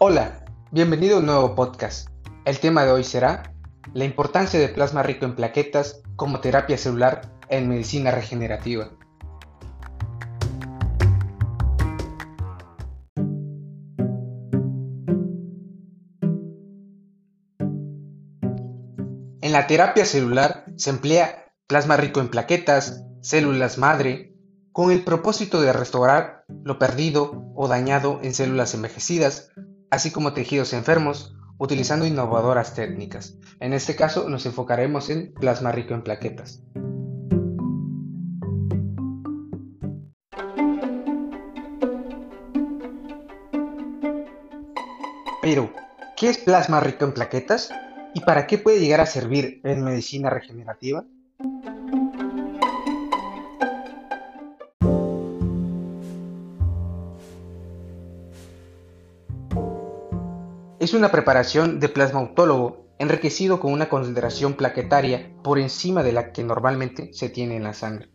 Hola, bienvenido a un nuevo podcast. El tema de hoy será la importancia de plasma rico en plaquetas como terapia celular en medicina regenerativa. En la terapia celular se emplea plasma rico en plaquetas, células madre, con el propósito de restaurar lo perdido o dañado en células envejecidas, así como tejidos enfermos, utilizando innovadoras técnicas. En este caso nos enfocaremos en plasma rico en plaquetas. Pero, ¿qué es plasma rico en plaquetas? ¿Y para qué puede llegar a servir en medicina regenerativa? Es una preparación de plasma autólogo enriquecido con una concentración plaquetaria por encima de la que normalmente se tiene en la sangre.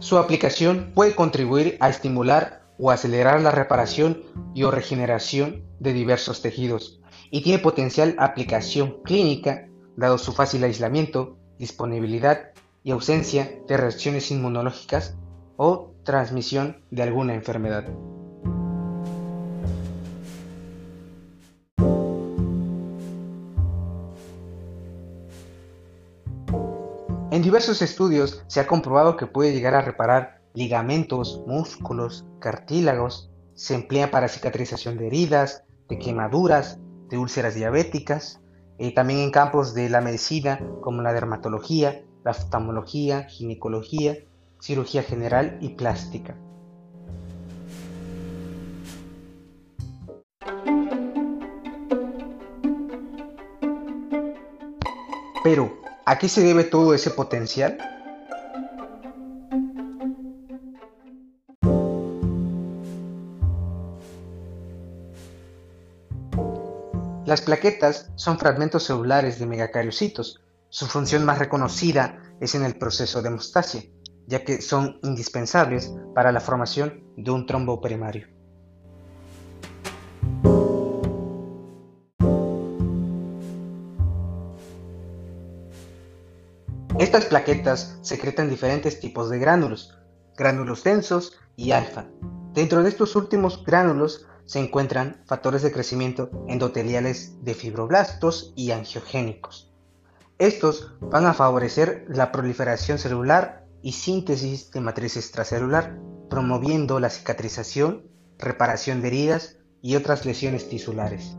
Su aplicación puede contribuir a estimular o acelerar la reparación y o regeneración de diversos tejidos y tiene potencial aplicación clínica dado su fácil aislamiento, disponibilidad y ausencia de reacciones inmunológicas o transmisión de alguna enfermedad. En diversos estudios se ha comprobado que puede llegar a reparar ligamentos, músculos, cartílagos, se emplea para cicatrización de heridas, de quemaduras, de úlceras diabéticas, eh, también en campos de la medicina como la dermatología, la oftalmología, ginecología, cirugía general y plástica. Pero, ¿a qué se debe todo ese potencial? Las plaquetas son fragmentos celulares de megacariocitos su función más reconocida es en el proceso de hemostasia, ya que son indispensables para la formación de un trombo primario. Estas plaquetas secretan diferentes tipos de gránulos, gránulos densos y alfa. Dentro de estos últimos gránulos se encuentran factores de crecimiento endoteliales de fibroblastos y angiogénicos. Estos van a favorecer la proliferación celular y síntesis de matriz extracelular, promoviendo la cicatrización, reparación de heridas y otras lesiones tisulares.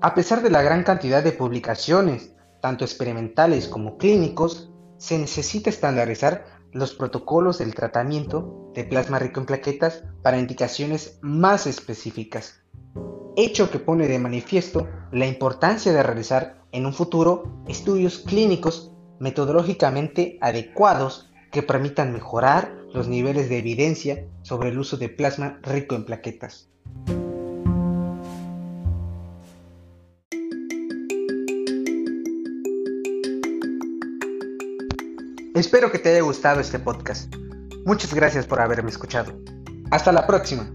A pesar de la gran cantidad de publicaciones, tanto experimentales como clínicos, se necesita estandarizar los protocolos del tratamiento de plasma rico en plaquetas para indicaciones más específicas, hecho que pone de manifiesto la importancia de realizar en un futuro estudios clínicos metodológicamente adecuados que permitan mejorar los niveles de evidencia sobre el uso de plasma rico en plaquetas. Espero que te haya gustado este podcast. Muchas gracias por haberme escuchado. Hasta la próxima.